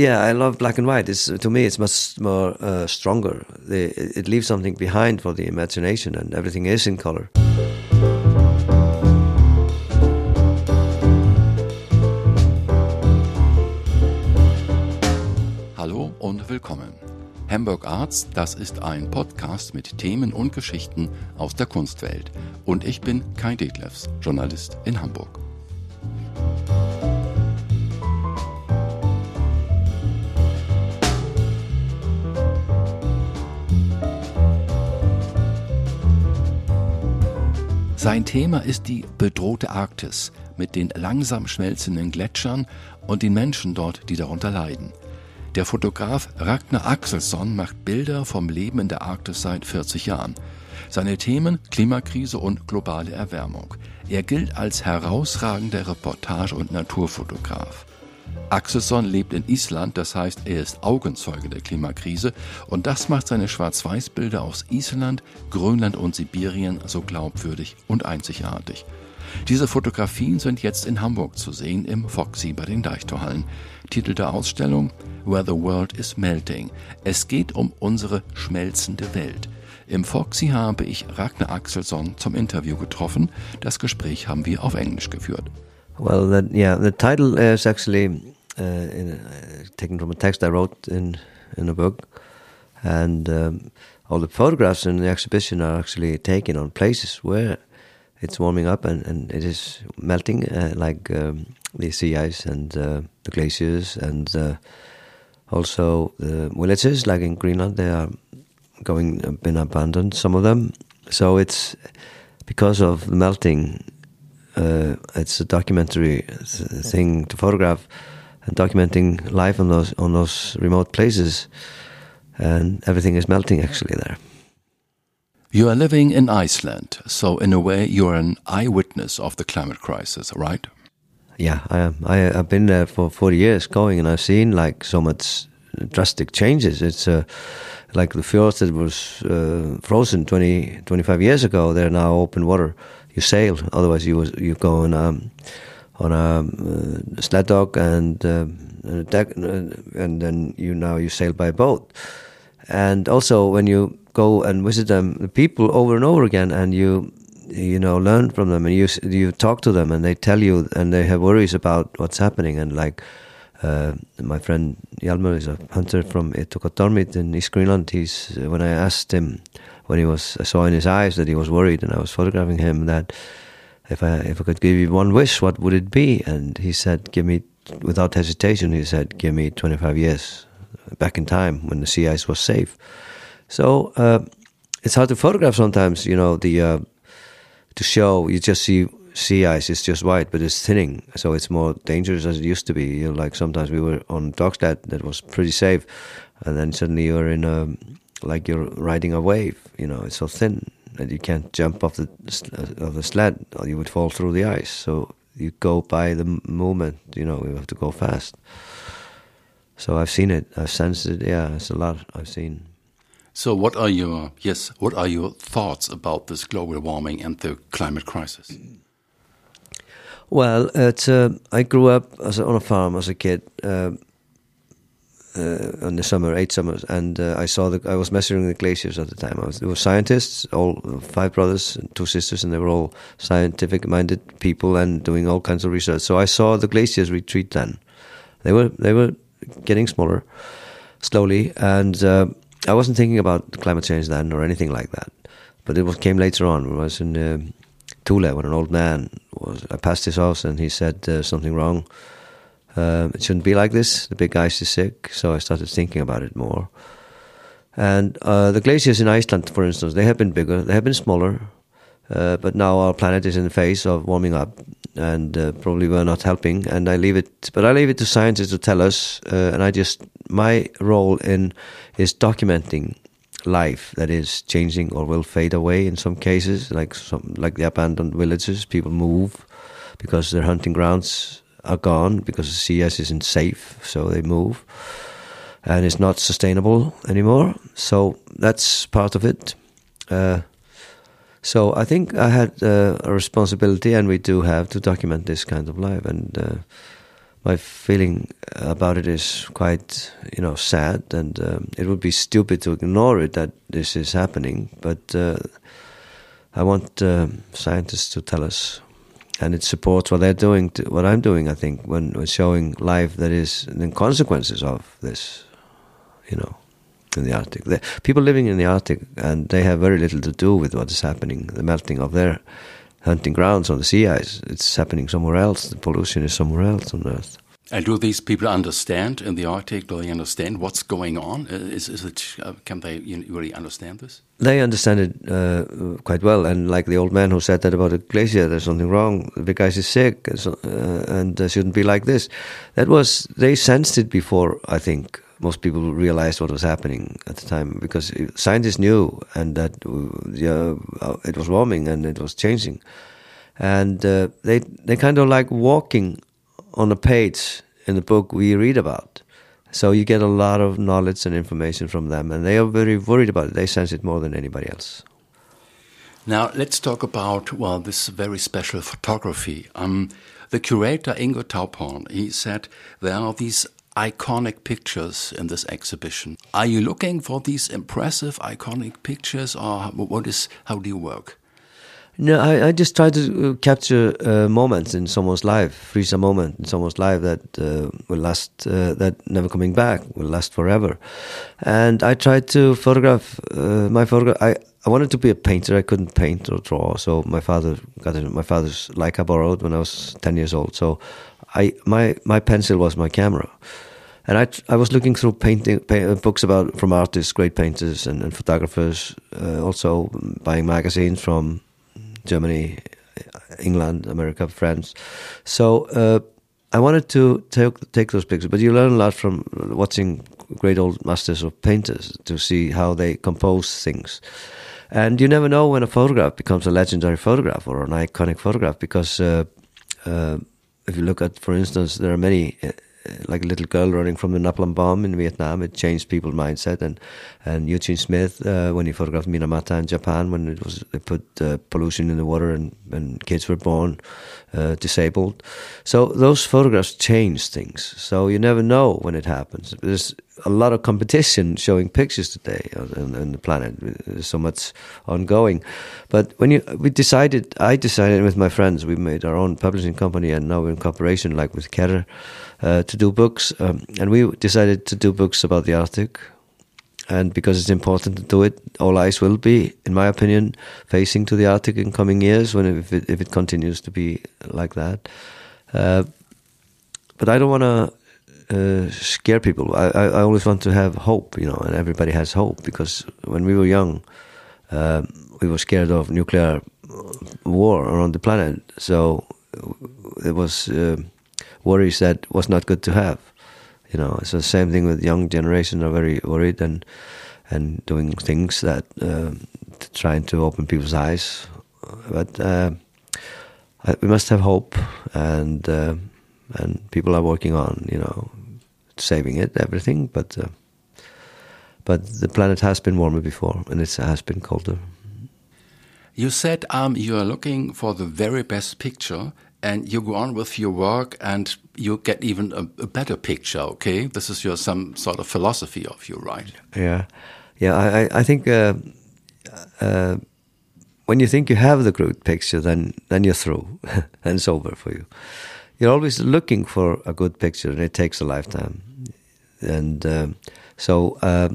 Yeah, I love black and white. It's to me, it's much more uh, stronger. The, it leaves something behind for the imagination, and everything is in color. Hallo und willkommen. Hamburg Arts, das ist ein Podcast mit Themen und Geschichten aus der Kunstwelt. Und ich bin Kai Detlefs, Journalist in Hamburg. Sein Thema ist die bedrohte Arktis mit den langsam schmelzenden Gletschern und den Menschen dort, die darunter leiden. Der Fotograf Ragnar Axelsson macht Bilder vom Leben in der Arktis seit 40 Jahren. Seine Themen Klimakrise und globale Erwärmung. Er gilt als herausragender Reportage- und Naturfotograf. Axelsson lebt in Island, das heißt, er ist Augenzeuge der Klimakrise und das macht seine Schwarz-Weiß-Bilder aus Island, Grönland und Sibirien so glaubwürdig und einzigartig. Diese Fotografien sind jetzt in Hamburg zu sehen im Foxy bei den Deichtorhallen. Titel der Ausstellung Where the World is Melting. Es geht um unsere schmelzende Welt. Im Foxy habe ich Ragnar Axelsson zum Interview getroffen. Das Gespräch haben wir auf Englisch geführt. Well, that, yeah, the title is actually uh, in, uh, taken from a text I wrote in in a book, and um, all the photographs in the exhibition are actually taken on places where it's warming up and, and it is melting, uh, like um, the sea ice and uh, the glaciers, and uh, also the villages, like in Greenland, they are going been abandoned. Some of them, so it's because of the melting uh, it's a documentary thing to photograph and documenting life on those on those remote places, and everything is melting actually there. You are living in Iceland, so in a way you are an eyewitness of the climate crisis, right? Yeah, I am. I, have been there for 40 years going, and I've seen like so much drastic changes. It's uh, like the fjords that was uh, frozen 20, 25 years ago, they're now open water you sail. Otherwise, you was you go on a on a uh, sled dog and uh, a deck, uh, and then you now you sail by boat. And also, when you go and visit them, the people over and over again, and you you know learn from them, and you you talk to them, and they tell you, and they have worries about what's happening, and like. Uh, my friend Yalmer is a hunter from Ittoqqortoormiit in East Greenland. He's uh, when I asked him when he was, I saw in his eyes that he was worried, and I was photographing him. That if I if I could give you one wish, what would it be? And he said, "Give me." Without hesitation, he said, "Give me 25 years back in time when the sea ice was safe." So uh, it's hard to photograph sometimes. You know, the uh, to show you just see sea ice is just white, but it's thinning, so it's more dangerous as it used to be. You know, like sometimes we were on Dogsled that was pretty safe, and then suddenly you're in a like you're riding a wave. You know, it's so thin that you can't jump off the uh, of the sled, or you would fall through the ice. So you go by the moment. You know, you have to go fast. So I've seen it. I've sensed it. Yeah, it's a lot I've seen. So, what are your yes? What are your thoughts about this global warming and the climate crisis? Well, it's, uh, I grew up as a, on a farm as a kid. Uh, uh, in the summer, eight summers, and uh, I saw the. I was measuring the glaciers at the time. I was, there were scientists, all five brothers and two sisters, and they were all scientific-minded people and doing all kinds of research. So I saw the glaciers retreat. Then they were they were getting smaller, slowly, and uh, I wasn't thinking about climate change then or anything like that. But it was, came later on. I was in uh, Thule when an old man was. I passed his house and he said uh, something wrong uh, it shouldn't be like this. The big ice is sick, so I started thinking about it more. And uh, the glaciers in Iceland, for instance, they have been bigger, they have been smaller, uh, but now our planet is in the phase of warming up, and uh, probably we're not helping. And I leave it, but I leave it to scientists to tell us. Uh, and I just my role in is documenting life that is changing or will fade away in some cases, like some like the abandoned villages. People move because their hunting grounds are gone because sea ice isn't safe, so they move, and it's not sustainable anymore. So that's part of it. Uh, so I think I had uh, a responsibility, and we do have to document this kind of life. And uh, my feeling about it is quite, you know, sad, and um, it would be stupid to ignore it that this is happening. But uh, I want uh, scientists to tell us, and it supports what they're doing, to, what I'm doing. I think when, when showing life that is the consequences of this, you know, in the Arctic. The, people living in the Arctic, and they have very little to do with what is happening, the melting of their hunting grounds on the sea ice. It's happening somewhere else. The pollution is somewhere else on Earth. And do these people understand in the Arctic? Do they understand what's going on? Is, is it? Uh, can they really understand this? They understand it uh, quite well. And like the old man who said that about a glacier, there's something wrong. The ice is sick, and, so, uh, and shouldn't be like this. That was they sensed it before. I think most people realized what was happening at the time because scientists knew and that uh, it was warming and it was changing, and uh, they they kind of like walking on a page in the book we read about. So you get a lot of knowledge and information from them, and they are very worried about it. They sense it more than anybody else. Now let's talk about well this very special photography. Um, the curator Ingo Taubhorn he said there are these iconic pictures in this exhibition. Are you looking for these impressive, iconic pictures, or what is? How do you work? No, I, I just try to uh, capture uh, moments in someone's life, freeze a moment in someone's life that uh, will last, uh, that never coming back, will last forever. And I tried to photograph uh, my photograph. I, I wanted to be a painter. I couldn't paint or draw, so my father got it. My father's Leica borrowed when I was ten years old. So I my my pencil was my camera, and I I was looking through painting uh, books about from artists, great painters and, and photographers, uh, also buying magazines from Germany, England, America, France. So uh, I wanted to take take those pictures, but you learn a lot from watching great old masters of painters to see how they compose things. And you never know when a photograph becomes a legendary photograph or an iconic photograph because uh, uh, if you look at, for instance, there are many, uh, like a little girl running from the napalm bomb in Vietnam. It changed people's mindset. And and Eugene Smith, uh, when he photographed Minamata in Japan, when it was they put uh, pollution in the water and, and kids were born uh, disabled. So those photographs change things. So you never know when it happens. There's a lot of competition showing pictures today on, on the planet. There's so much ongoing. But when you we decided, I decided with my friends, we made our own publishing company, and now we're in cooperation, like with Kehrer, uh, to do books. Um, and we decided to do books about the Arctic. And because it's important to do it, all eyes will be, in my opinion, facing to the Arctic in coming years when if it, if it continues to be like that. Uh, but I don't want to uh, scare people. I, I, always want to have hope, you know, and everybody has hope because when we were young, uh, we were scared of nuclear war around the planet. So it was uh, worries that was not good to have. You know, it's the same thing with young generation are very worried and and doing things that uh, trying to open people's eyes. But uh, we must have hope, and uh, and people are working on you know saving it, everything. But uh, but the planet has been warmer before, and it has been colder. You said um, you are looking for the very best picture, and you go on with your work, and you get even a, a better picture. Okay, this is your some sort of philosophy of you, right? Yeah, yeah. I I think. Uh, uh, when you think you have the good picture, then then you're through, and it's over for you. You're always looking for a good picture, and it takes a lifetime and uh, so uh,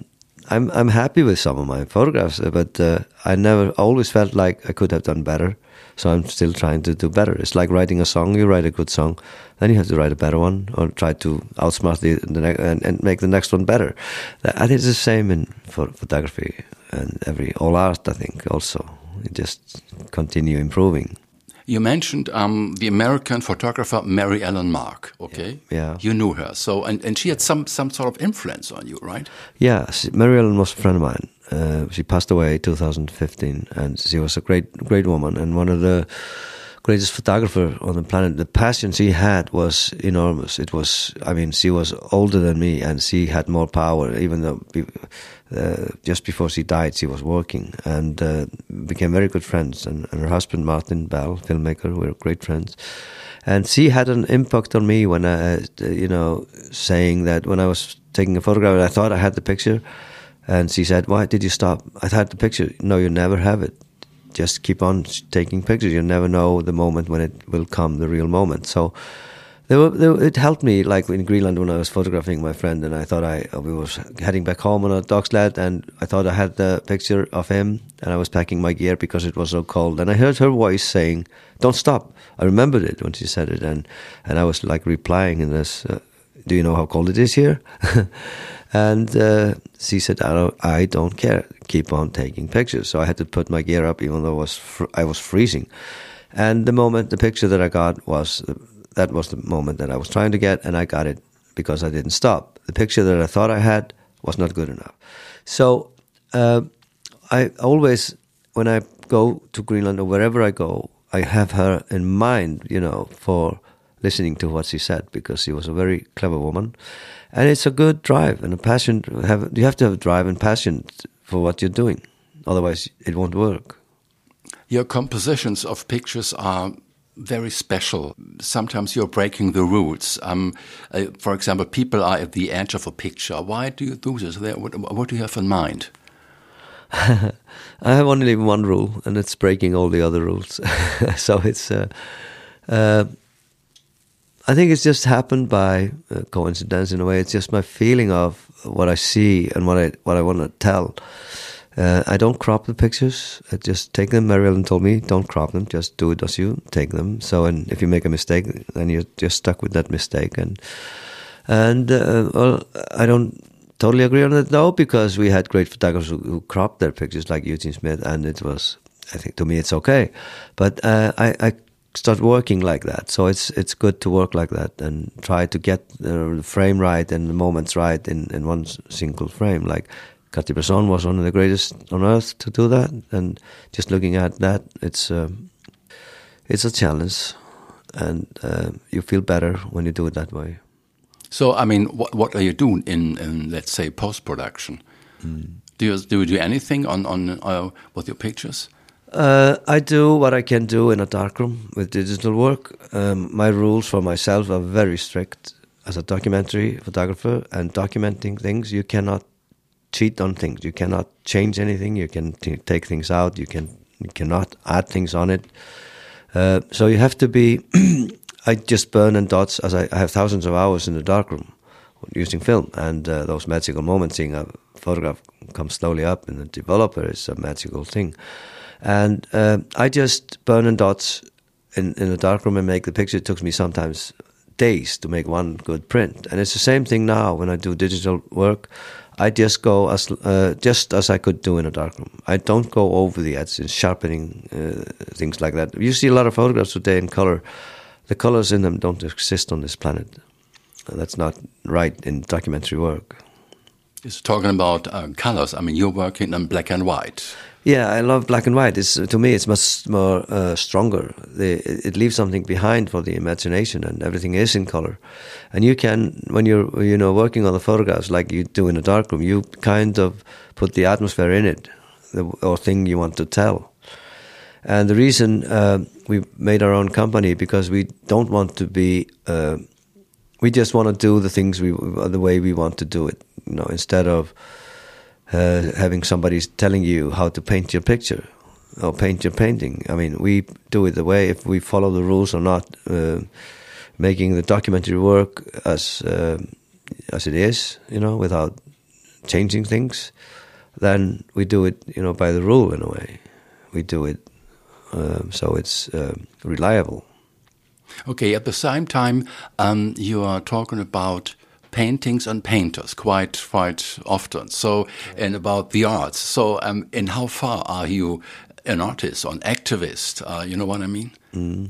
I'm I'm happy with some of my photographs, but uh, I never always felt like I could have done better. So I'm still trying to do better. It's like writing a song. You write a good song, then you have to write a better one, or try to outsmart the, the and, and, make the next one better. I think it's the same in photography and every all art. I think also you just continue improving. You mentioned um, the American photographer Mary Ellen Mark. Okay, yeah. you knew her, so and, and she had some some sort of influence on you, right? Yeah, Mary Ellen was a friend of mine. Uh, she passed away in 2015, and she was a great great woman and one of the greatest photographer on the planet. The passion she had was enormous. It was, I mean, she was older than me and she had more power, even though uh, just before she died, she was working and uh, became very good friends. And, and, her husband, Martin Bell, filmmaker, we were great friends. And she had an impact on me when I, uh, you know, saying that when I was taking a photograph, I thought I had the picture. And she said, Why did you stop? I had the picture. No, you never have it just keep on taking pictures. You never know the moment when it will come, the real moment. So there were, there, it helped me, like in Greenland when I was photographing my friend, and I thought I we was heading back home on a dog sled, and I thought I had the picture of him, and I was packing my gear because it was so cold, and I heard her voice saying, "Don't stop." I remembered it when she said it, and and I was like replying in this. Uh, do you know how cold it is here? And uh, she said, I don't, I don't care. Keep on taking pictures. So I had to put my gear up, even though was I was freezing. And the moment the picture that I got was that was the moment that I was trying to get, and I got it because I didn't stop. The picture that I thought I had was not good enough. So uh, I always, when I go to Greenland or wherever I go, I have her in mind, you know, for listening to what she said because she was a very clever woman and it's a good drive and a passion. Have you have to have a drive and passion for what you're doing, otherwise it won't work. Your compositions of pictures are very special. Sometimes you're breaking the rules. Um, uh, for example, people are at the edge of a picture. Why do you do this? What, what do you have in mind? I have only one rule, and it's breaking all the other rules. so it's. Uh, uh, I think it's just happened by uh, coincidence in a way. It's just my feeling of what I see and what I what I want to tell. Uh, I don't crop the pictures. I just take them. Mary told me, don't crop them. Just do it as you take them. So, and if you make a mistake, then you're just stuck with that mistake. And and uh, well, I don't totally agree on it though, because we had great photographers who, who, cropped their pictures, like Eugene Smith, and it was. I think to me it's okay, but uh, I, I start working like that. So it's it's good to work like that and try to get the frame right and the moments right in, in one single frame. Like Cartier-Bresson was one of the greatest on earth to do that, and just looking at that, it's um, it's a challenge, and uh, you feel better when you do it that way. So, I mean, what what are you doing in, in let's say post production? Mm. Do you do you do anything on on uh, with your pictures? Uh, I do what I can do in a darkroom with digital work. Um, my rules for myself are very strict as a documentary photographer and documenting things. You cannot cheat on things. You cannot change anything. You can take things out. You can you cannot add things on it. Uh, so you have to be. I just burn and dots as I, I, have thousands of hours in the darkroom using film, and uh, those magical moments, seeing a photograph come slowly up in the developer is a magical thing. And uh, I just burn in dots in, in a darkroom and make the picture. It took me sometimes days to make one good print. And it's the same thing now when I do digital work. I just go as uh, just as I could do in a dark room. I don't go over the edge in sharpening uh, things like that. You see a lot of photographs today in color. The colors in them don't exist on this planet. That's not right in documentary work. It's talking about uh, colors. I mean, you're working on black and white. Yeah, I love black and white. It's to me, it's much more uh, stronger. it leaves something behind for the imagination, and everything is in color. And you can, when you're you know working on the photographs like you do in a darkroom, you kind of put the atmosphere in it, the, or thing you want to tell. And the reason uh, we made our own company because we don't want to be. Uh, we just want to do the things we the way we want to do it. You know, instead of uh, having somebody telling you how to paint your picture or paint your painting. I mean, we do it the way if we follow the rules or not, uh, making the documentary work as uh, as it is, you know, without changing things. Then we do it, you know, by the rule in a way. We do it um, so it's um, reliable. Okay. At the same time, um, you are talking about paintings and painters quite quite often. So, and about the arts. So, um, and how far are you an artist or an activist? Uh, you know what I mean? Mm.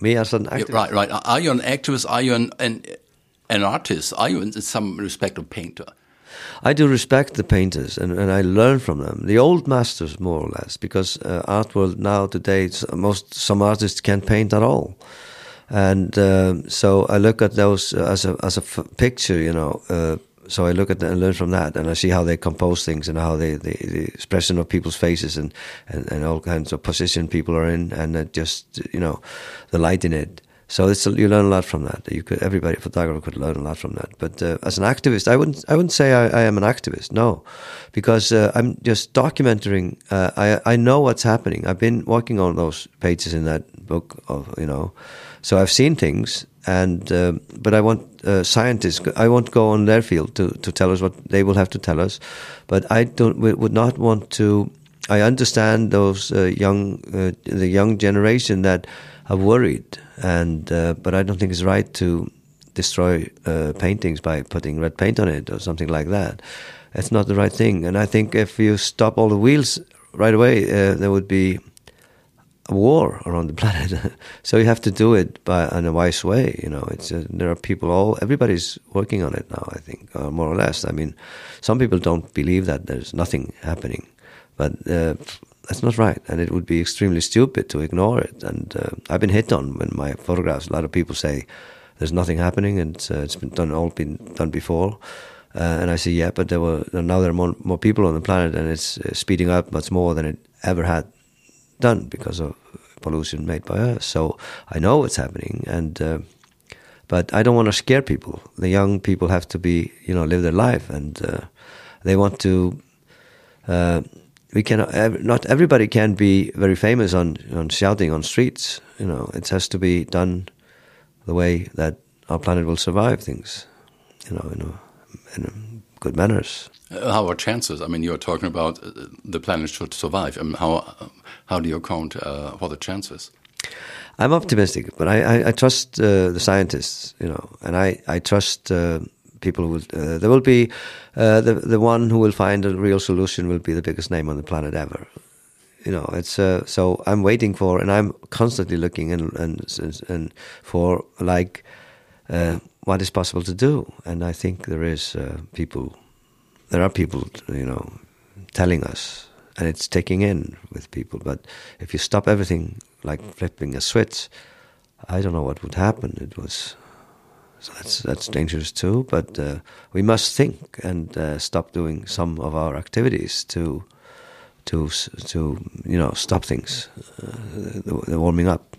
Me as an activist, right? Right. Are you an activist? Are you an an, an artist? Are you in some respect a painter? I do respect the painters and, and I learn from them. The old masters, more or less, because uh, art world now today, most some artists can't paint at all, and uh, so I look at those as a as a picture, you know. Uh, so I look at and learn from that, and I see how they compose things and how they the, the expression of people's faces and, and and all kinds of position people are in, and just you know the light in it. So you learn a lot from that. You could everybody photographer could learn a lot from that. But uh, as an activist, I wouldn't I wouldn't say I, I am an activist. No, because uh, I'm just documenting. Uh, I I know what's happening. I've been working on those pages in that book of you know, so I've seen things. And uh, but I want uh, scientists. I won't go on their field to, to tell us what they will have to tell us. But I don't would not want to. I understand those uh, young the young generation that are worried and uh, but I don't think it's right to destroy uh, paintings by putting red paint on it or something like that. It's not the right thing. And I think if you stop all the wheels right away, uh, there would be war around the planet. so you have to do it by in a wise way. You know, it's uh, there are people all everybody's working on it now. I think, uh, more or less. I mean, some people don't believe that there's nothing happening, but uh, that's not right, and it would be extremely stupid to ignore it. And uh, I've been hit on when my photographs. A lot of people say there's nothing happening, and uh, it's been done all been done before. And I say, yeah, but there were now there are more, more people on the planet, and it's speeding up much more than it ever had done because of pollution made by us. So I know what's happening, and uh, but I don't want to scare people. The young people have to be, you know, live their life, and uh, they want to we can not everybody can be very famous on on shouting on streets. You know, it has to be done the way that our planet will survive things. You know, in, a, in a good manners. Uh, how are chances? I mean, you're talking about uh, the planet should survive. I mean, how how do you account uh, for the chances? I'm optimistic, but I, I, I trust uh, the scientists, you know, and I I trust uh, people will uh, there will be the the one who will find a real solution will be the biggest name on the planet ever you know it's so i'm waiting for and i'm constantly looking and and and for like what is possible to do and i think there is people there are people you know telling us and it's taking in with people but if you stop everything like flipping a switch i don't know what would happen it was so that's that's dangerous too. But uh, we must think and uh, stop doing some of our activities to to to you know stop things, uh, the, the, warming up.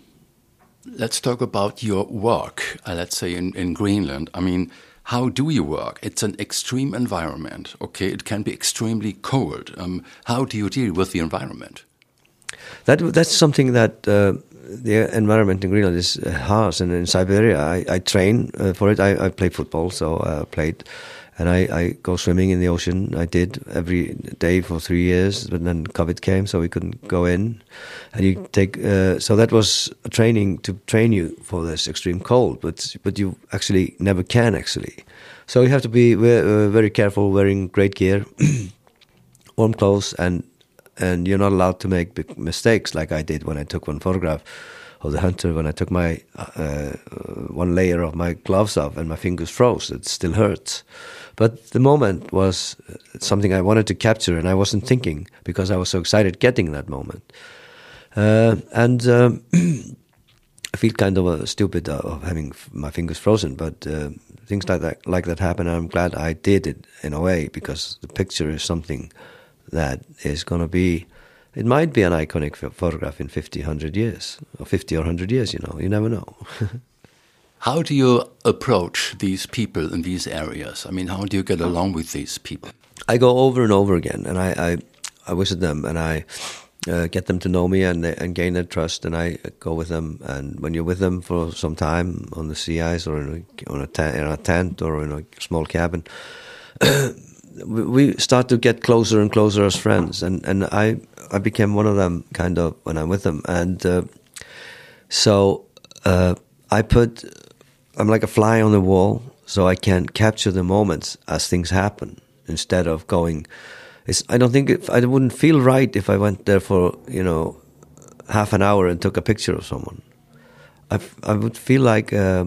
Let's talk about your work. Uh, let's say in in Greenland. I mean. How do you work? It's an extreme environment. Okay, it can be extremely cold. Um, how do you deal with the environment? That that's something that uh, the environment in Greenland is uh, harsh, and in Siberia, I, I train uh, for it. I, I, play football, so I uh, played, and I, I, go swimming in the ocean. I did every day for three years, but then COVID came, so we couldn't go in. And you take uh, so that was training to train you for this extreme cold, but but you actually never can actually. So you have to be uh, very careful, wearing great gear, warm clothes, and and you're not allowed to make big mistakes like I did when I took one photograph of the hunter when I took my uh, one layer of my gloves off and my fingers froze. It still hurts. But the moment was something I wanted to capture and I wasn't thinking because I was so excited getting that moment. Uh, and um, I feel kind of uh, stupid of having my fingers frozen, but uh, things like that like that happen. I'm glad I did it in a way because the picture is something that is going to be it might be an iconic photograph in 50 100 years or 50 or 100 years you know you never know how do you approach these people in these areas? I mean how do you get along with these people? I go over and over again and i i, I visit them and i uh, get them to know me and and gain their trust and I go with them. And when you're with them for some time on the sea ice or in a, on a, in a tent or in a small cabin we start to get closer and closer as friends, and and I I became one of them kind of when I'm with them, and uh, so uh, I put I'm like a fly on the wall, so I can capture the moments as things happen instead of going. I don't think if, I wouldn't feel right if I went there for you know half an hour and took a picture of someone. I, I would feel like uh,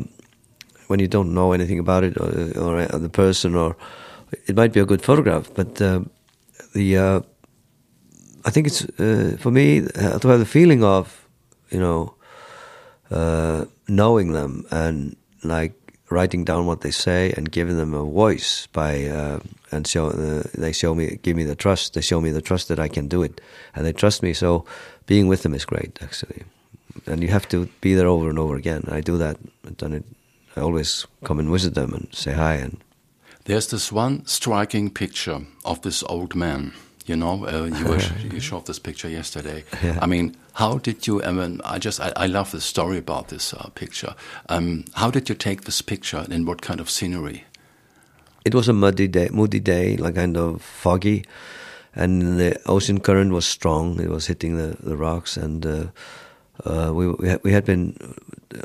when you don't know anything about it or, or the person or it might be a good photograph, but uh, the uh, I think it's uh, for me uh, to have the feeling of you know uh, knowing them and like writing down what they say and giving them a voice by uh, and show uh, they show me give me the trust they show me the trust that I can do it. And they trust me so being with them is great actually. And you have to be there over and over again. I do that. I've done it. I always come and visit them and say hi and there's this one striking picture of this old man you know, uh, you, were, you showed this picture yesterday. Yeah. I mean, how did you? I mean, I just I, I love the story about this uh, picture. Um, how did you take this picture, and in what kind of scenery? It was a muddy day, moody day, like kind of foggy, and the ocean current was strong. It was hitting the, the rocks, and uh, uh we we had, we had been.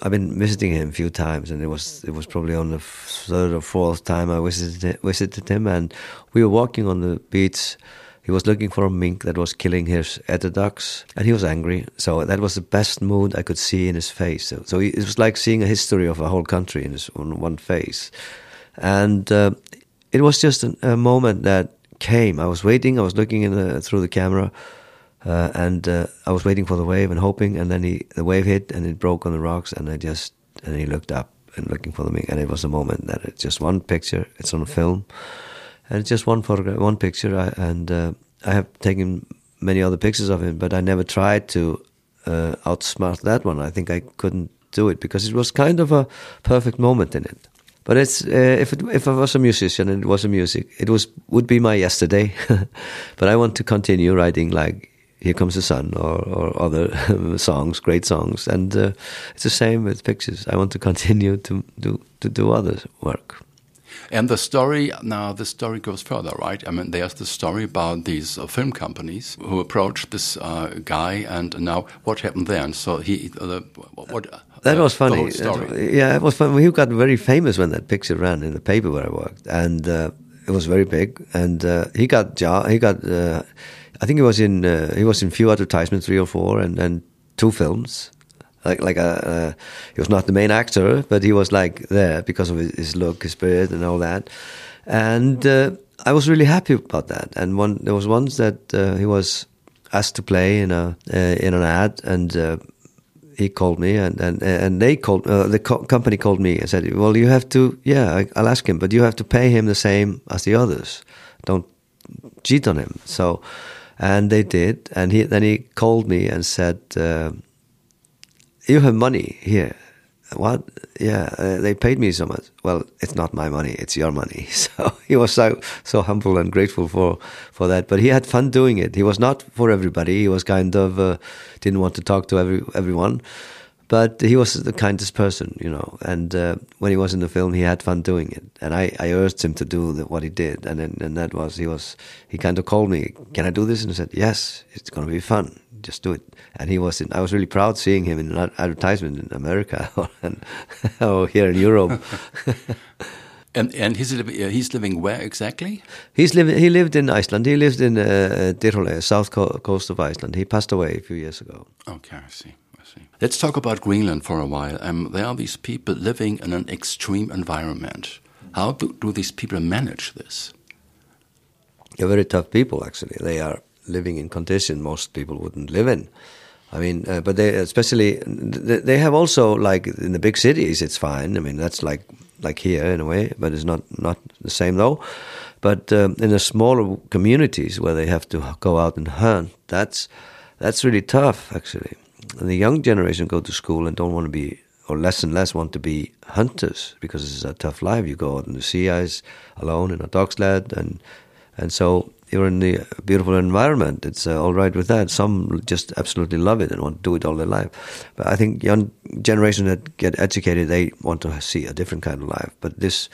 I've been visiting him a few times, and it was it was probably on the third or fourth time I visited visited him, and we were walking on the beach he was looking for a mink that was killing his eider ducks, and he was angry. So that was the best mood I could see in his face. So, so it was like seeing a history of a whole country in his one face, and uh, it was just an, a moment that came. I was waiting. I was looking the, through the camera. Uh, and uh, I was waiting for the wave and hoping, and then he, the wave hit and it broke on the rocks, and I just and he looked up and looking for the mink, and it was a moment that it's just one picture, it's on film, and it's just one photograph, one picture, I, and uh, I have taken many other pictures of him, but I never tried to uh, outsmart that one. I think I couldn't do it because it was kind of a perfect moment in it. But it's uh, if it, if I was a musician and it was a music, it was would be my yesterday. but I want to continue writing like "Here Comes the Sun" or, or other songs, great songs, and uh, it's the same with pictures. I want to continue to do to do other work. And the story now, the story goes further, right? I mean, there's the story about these uh, film companies who approached this uh, guy, and now what happened then? So he, uh, what? That was funny. yeah, it was fun. He got very famous when that picture ran in the paper where I worked, and uh, it was very big. And uh, he got he got. Uh, I think he was in he was in few advertisements, three or four, and and two films like like a uh, he was not the main actor, but he was like there because of his look, his spirit, and all that. And uh, I was really happy about that. And one there was once that uh, he was asked to play in a uh, in an ad, and uh, he called me, and and and they called uh, the co company called me and said, "Well, you have to, yeah, I'll ask him, but you have to pay him the same as the others. Don't cheat on him." So. And they did, and he then he called me and said, you have money here. What? Yeah, uh, they paid me so much. Well, it's not my money; it's your money. So he was so so humble and grateful for for that. But he had fun doing it. He was not for everybody. He was kind of uh, didn't want to talk to every everyone, but he was the kindest person, you know. And uh, when he was in the film, he had fun doing it. And I, I urged him to do the, what he did, and then, and that was he was he kind of called me, "Can I do this?" And I said, "Yes, it's going to be fun." Just do it. And he was in, I was really proud seeing him in an advertisement in America or here in Europe. and and he's living, uh, he's living where exactly? He's living. He lived in Iceland. He lived in uh, Dyrhólaey, south co coast of Iceland. He passed away a few years ago. Okay, I see. I see. Let's talk about Greenland for a while. Um, there are these people living in an extreme environment. How do, do these people manage this? They're very tough people, actually. They are living in condition most people wouldn't live in. I mean, uh, but they especially they have also like in the big cities, it's fine. I mean, that's like like here in a way, but it's not not the same though. But um, in the smaller communities where they have to go out and hunt, that's that's really tough actually. And the young generation go to school and don't want to be, or less and less want to be hunters because it's a tough life. You go out in the sea ice alone in a dog sled, and and so you're in the beautiful environment. It's uh, all right with that. Some just absolutely love it and want to do it all their life. But I think young generation that get educated, they want to see a different kind of life. But this,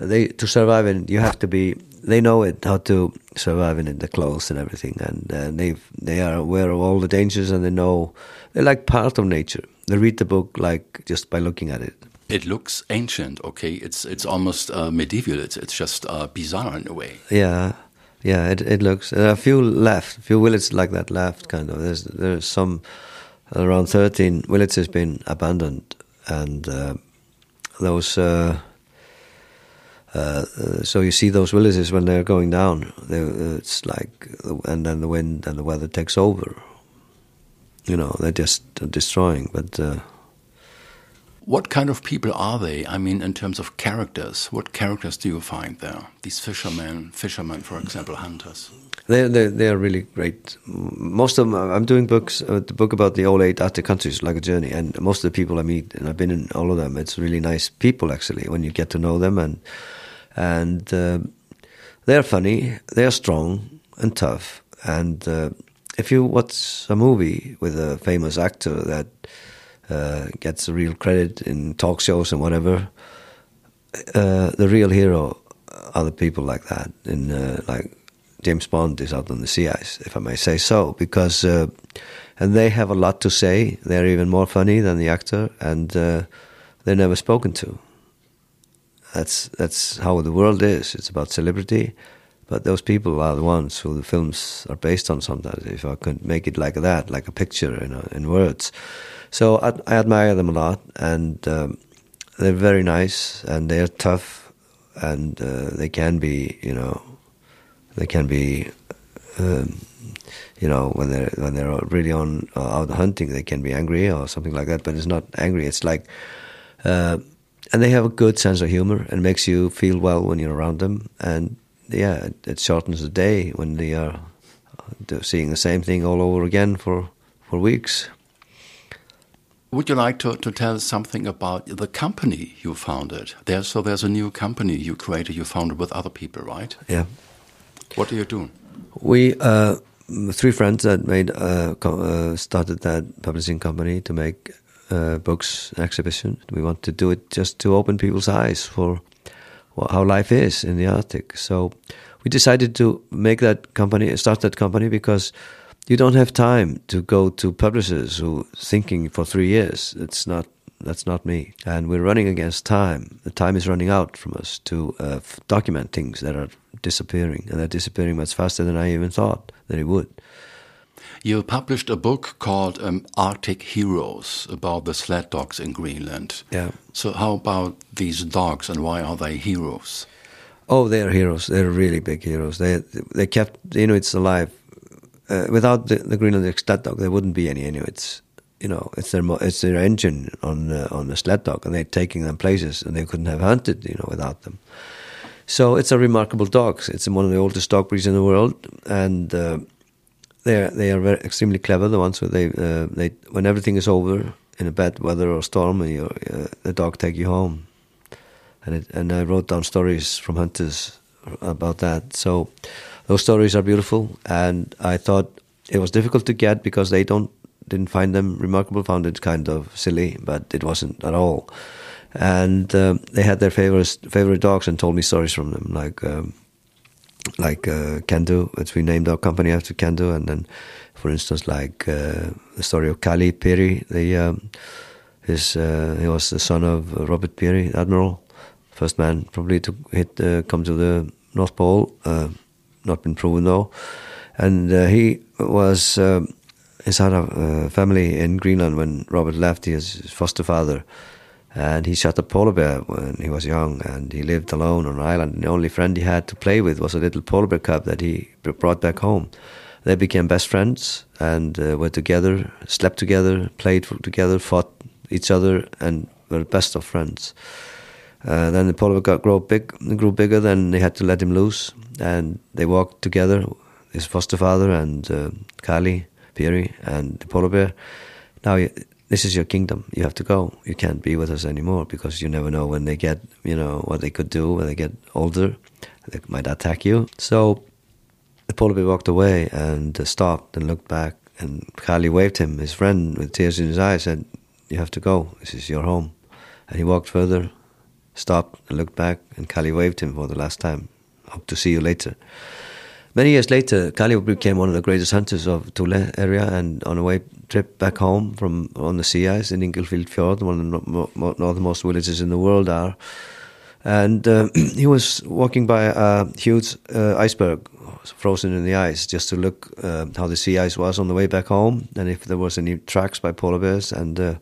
they to survive in, you have to be. They know it how to survive in it, the clothes and everything, and uh, they they are aware of all the dangers and they know they're like part of nature. They read the book like just by looking at it. It looks ancient, okay. It's it's almost uh, medieval. It's it's just uh, bizarre in a way. Yeah, yeah, it it looks. There are a few left, a few villages like that left. Kind of. There's there's some around thirteen villages been abandoned, and uh, those uh, uh, so you see those villages when they're going down. it's like, and then the wind and the weather takes over. You know, they're just destroying. But uh, what kind of people are they? I mean, in terms of characters, what characters do you find there? These fishermen, fishermen, for example, hunters. They they they are really great. Most of them, I'm doing books. Uh, the book about the old eight Arctic countries, like a journey, and most of the people I meet, and I've been in all of them. It's really nice people actually when you get to know them and and uh, they're funny, they're strong and tough. And uh, if you watch a movie with a famous actor that uh, gets real credit in talk shows and whatever, uh, the real hero are the people like that. In uh, like James Bond is out on the sea ice, if I may say so, because uh, and they have a lot to say. They're even more funny than the actor, and they're never spoken to. That's that's how the world is. It's about celebrity, but those people are the ones who the films are based on. Sometimes, if I could make it like that, like a picture, you know, in words. So I, I admire them a lot, and um, they're very nice, and they're tough, and uh, they can be, you know, they can be. Um, you know, when they're when they're really on uh, out hunting, they can be angry or something like that. But it's not angry. It's like uh, and they have a good sense of humor and makes you feel well when you're around them. And yeah, it, it shortens the day when they are uh, seeing the same thing all over again for for weeks. Would you like to, to tell something about the company you founded? There, so there's a new company you created, you founded with other people, right? Yeah. What are you doing? We uh, three friends that made uh, uh, started that publishing company to make uh, books exhibition. We want to do it just to open people's eyes for how life is in the Arctic. So we decided to make that company, start that company, because you don't have time to go to publishers who thinking for three years. It's not that's not me, and we're running against time. The time is running out from us to uh, document things that are disappearing, and they're disappearing much faster than I even thought that it would. You published a book called um, Arctic Heroes about the sled dogs in Greenland. Yeah. So, how about these dogs and why are they heroes? Oh, they're heroes. They're really big heroes. They they kept the Inuits alive. Uh, without the, the Greenlandic sled dog, there wouldn't be any Inuits. You know, it's their it's their engine on uh, on the sled dog, and they're taking them places, and they couldn't have hunted, you know, without them. So it's a remarkable dog. It's one of the oldest dog breeds in the world, and uh, they are they are very extremely clever. The ones where they uh, they when everything is over in a bad weather or storm, and uh, the dog take you home. And it, and I wrote down stories from hunters about that. So those stories are beautiful, and I thought it was difficult to get because they don't didn't find them remarkable. Found it kind of silly, but it wasn't at all. And um, they had their favorite favorite dogs and told me stories from them, like. Um, like uh, Qerndu, which we named our company after Qerndu, and then, for instance, like uh, the story of Kali Peary, the um, his uh, he was the son of Robert Peary, admiral, first man probably to hit uh, come to the North Pole, uh, not been proven though, and uh, he was. Um, he had a family in Greenland when Robert left. His foster father, and he shot a polar bear when he was young and he lived alone on an island and the only friend he had to play with was a little polar bear cub that he brought back home. They became best friends and uh, were together slept together played together fought each other and were best of friends. Uh, then the polar bear grew big grew bigger then they had to let him loose and they walked together his foster father and uh, Kali Peary and the polar bear. Now this is your kingdom. You have to go. You can't be with us anymore because you never know when they get, you know, what they could do when they get older. They might attack you. So the polar bear walked away and uh, stopped and looked back. And Kali waved him, his friend, with tears in his eyes, said, You have to go. This is your home. And he walked further, stopped and looked back. And Kali waved him for the last time. Hope to see you later. Many years later, Kali became one of the greatest hunters of Thule area, and on a way trip back home from on the sea ice in Inglefield Fjord, one of the northernmost villages in the world are, and uh, he was walking by a huge uh, iceberg frozen in the ice just to look uh, how the sea ice was on the way back home and if there was any tracks by polar bears. And uh,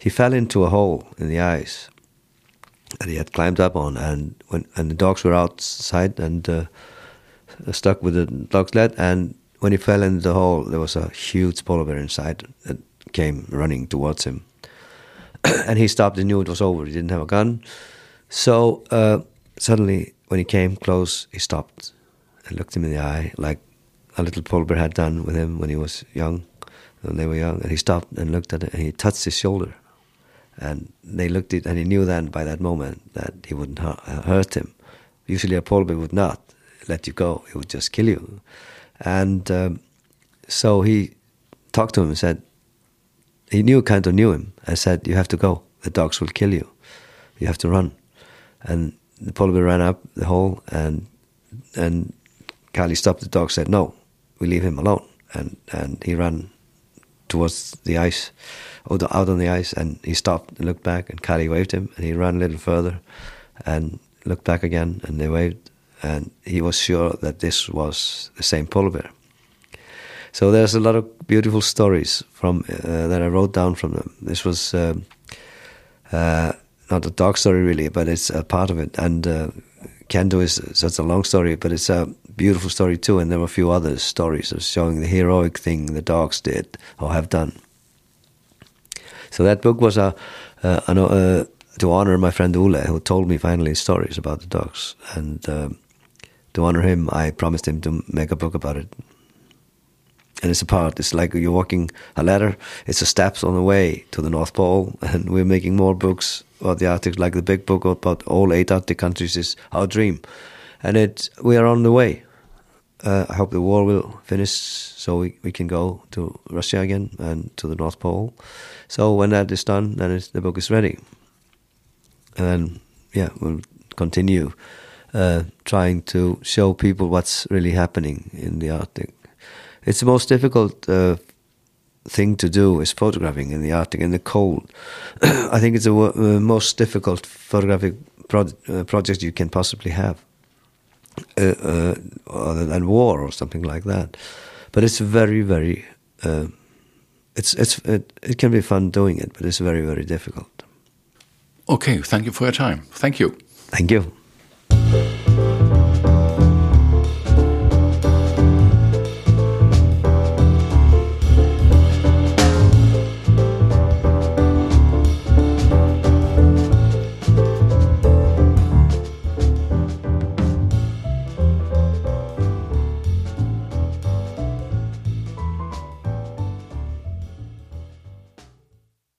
he fell into a hole in the ice that he had climbed up on, and when and the dogs were outside and uh, stuck with the dog sled, and when he fell into the hole, there was a huge polar bear inside that came running towards him, and he stopped and knew it was over. He didn't have a gun, so uh, suddenly when he came close, he stopped and looked him in the eye like a little polar bear had done with him when he was young, when they were young, and he stopped and looked at it, and he touched his shoulder and they looked at it, and he knew then by that moment that he wouldn't hurt him. Usually, a polar bear would not let you go; he would just kill you. And um, so he talked to him and said, he knew, kind of knew him. I said, "You have to go. The dogs will kill you. You have to run." And the polar bear ran up the hole, and and Kali stopped the dog. Said, "No, we leave him alone." And and he ran towards the ice out on the ice, and he stopped and looked back, and Kali waved him, and he ran a little further, and looked back again, and they waved, and he was sure that this was the same polar bear. So there's a lot of beautiful stories from uh, that I wrote down from them. This was uh, uh, not a dog story really, but it's a part of it. And uh, Qerndu is such a long story, but it's a beautiful story too. And there were a few other stories of showing the heroic thing the dogs did or have done. So that book was a, uh, uh, to honor my friend Ule, who told me finally stories about the dogs, and um, to honor him, I promised him to make a book about it. And it's a part. It's like you're walking a ladder. It's a steps on the way to the North Pole, and we're making more books about the Arctic. Like the big book about all eight Arctic countries is our dream, and it we are on the way. Uh, I hope the war will finish so we, we can go to Russia again and to the North Pole. So when that is done, then the book is ready. And then, yeah, we'll continue uh, trying to show people what's really happening in the Arctic. It's the most difficult uh, thing to do is photographing in the Arctic in the cold. I think it's the uh, most difficult photographic pro uh, project you can possibly have. Uh, uh, other than war or something like that. But it's very, very. Uh, it's it's it, it can be fun doing it, but it's very, very difficult. Okay, thank you for your time. Thank you. Thank you.